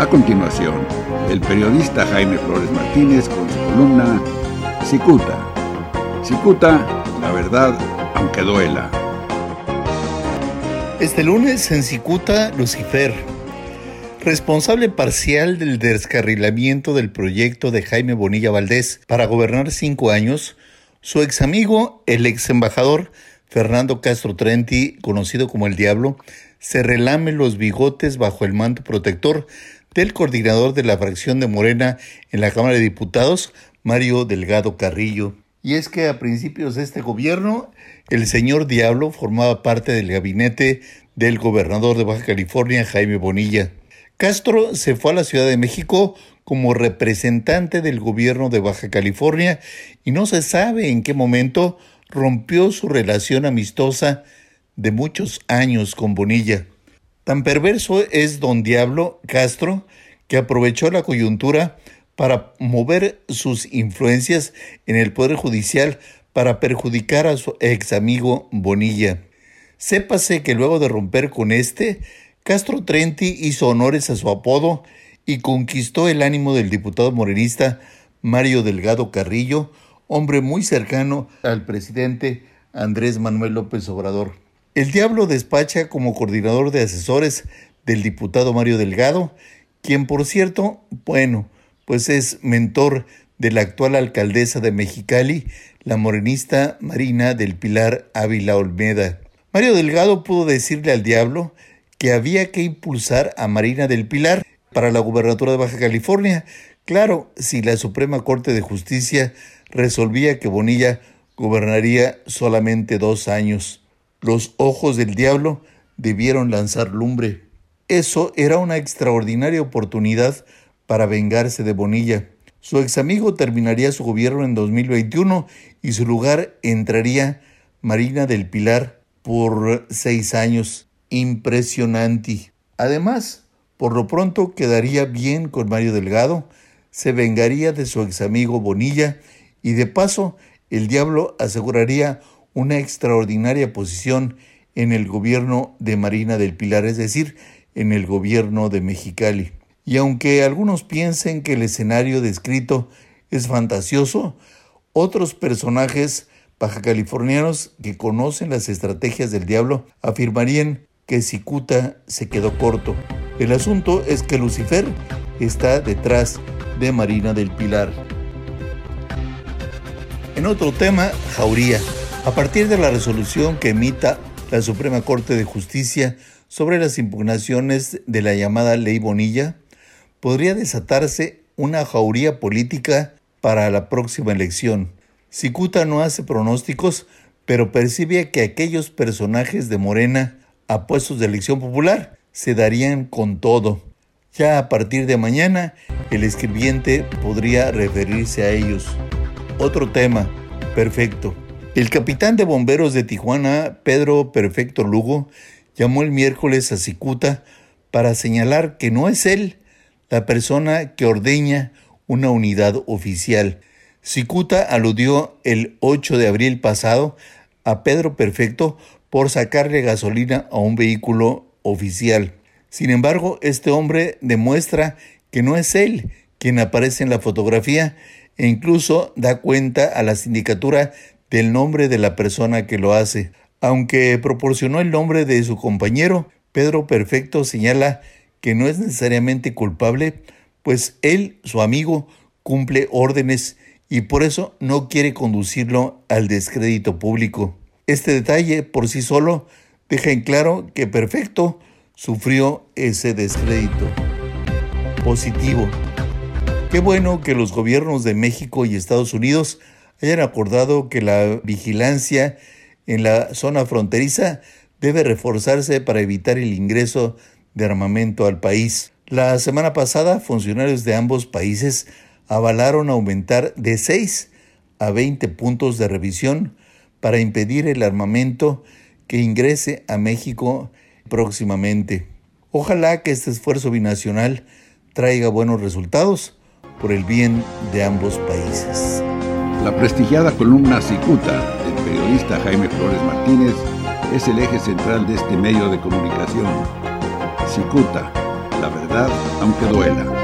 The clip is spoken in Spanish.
A continuación, el periodista Jaime Flores Martínez con su columna Cicuta. Cicuta, la verdad, aunque duela. Este lunes en Cicuta, Lucifer, responsable parcial del descarrilamiento del proyecto de Jaime Bonilla Valdés para gobernar cinco años, su ex amigo, el ex embajador Fernando Castro Trenti, conocido como el Diablo, se relame los bigotes bajo el manto protector del coordinador de la fracción de Morena en la Cámara de Diputados, Mario Delgado Carrillo. Y es que a principios de este gobierno, el señor Diablo formaba parte del gabinete del gobernador de Baja California, Jaime Bonilla. Castro se fue a la Ciudad de México como representante del gobierno de Baja California y no se sabe en qué momento rompió su relación amistosa de muchos años con Bonilla. Tan perverso es don Diablo Castro que aprovechó la coyuntura para mover sus influencias en el Poder Judicial para perjudicar a su ex amigo Bonilla. Sépase que luego de romper con este, Castro Trenti hizo honores a su apodo y conquistó el ánimo del diputado morenista Mario Delgado Carrillo, hombre muy cercano al presidente Andrés Manuel López Obrador. El diablo despacha como coordinador de asesores del diputado Mario Delgado, quien por cierto, bueno, pues es mentor de la actual alcaldesa de Mexicali, la morenista Marina del Pilar Ávila Olmeda. Mario Delgado pudo decirle al diablo que había que impulsar a Marina del Pilar para la gubernatura de Baja California. Claro, si la Suprema Corte de Justicia resolvía que Bonilla gobernaría solamente dos años. Los ojos del diablo debieron lanzar lumbre. Eso era una extraordinaria oportunidad para vengarse de Bonilla. Su ex amigo terminaría su gobierno en 2021 y su lugar entraría Marina del Pilar por seis años impresionante. Además, por lo pronto quedaría bien con Mario Delgado, se vengaría de su ex amigo Bonilla y de paso el diablo aseguraría una extraordinaria posición en el gobierno de Marina del Pilar, es decir, en el gobierno de Mexicali. Y aunque algunos piensen que el escenario descrito es fantasioso, otros personajes bajacalifornianos que conocen las estrategias del diablo afirmarían que Cicuta se quedó corto. El asunto es que Lucifer está detrás de Marina del Pilar. En otro tema, Jauría. A partir de la resolución que emita la Suprema Corte de Justicia sobre las impugnaciones de la llamada Ley Bonilla, podría desatarse una jauría política para la próxima elección. Cicuta no hace pronósticos, pero percibe que aquellos personajes de Morena a puestos de elección popular se darían con todo. Ya a partir de mañana, el escribiente podría referirse a ellos. Otro tema, perfecto. El capitán de bomberos de Tijuana, Pedro Perfecto Lugo, llamó el miércoles a Cicuta para señalar que no es él la persona que ordeña una unidad oficial. Cicuta aludió el 8 de abril pasado a Pedro Perfecto por sacarle gasolina a un vehículo oficial. Sin embargo, este hombre demuestra que no es él quien aparece en la fotografía e incluso da cuenta a la sindicatura del nombre de la persona que lo hace. Aunque proporcionó el nombre de su compañero, Pedro Perfecto señala que no es necesariamente culpable, pues él, su amigo, cumple órdenes y por eso no quiere conducirlo al descrédito público. Este detalle por sí solo deja en claro que Perfecto sufrió ese descrédito. Positivo. Qué bueno que los gobiernos de México y Estados Unidos hayan acordado que la vigilancia en la zona fronteriza debe reforzarse para evitar el ingreso de armamento al país. La semana pasada, funcionarios de ambos países avalaron aumentar de 6 a 20 puntos de revisión para impedir el armamento que ingrese a México próximamente. Ojalá que este esfuerzo binacional traiga buenos resultados por el bien de ambos países. La prestigiada columna Cicuta del periodista Jaime Flores Martínez es el eje central de este medio de comunicación. Cicuta, la verdad aunque duela.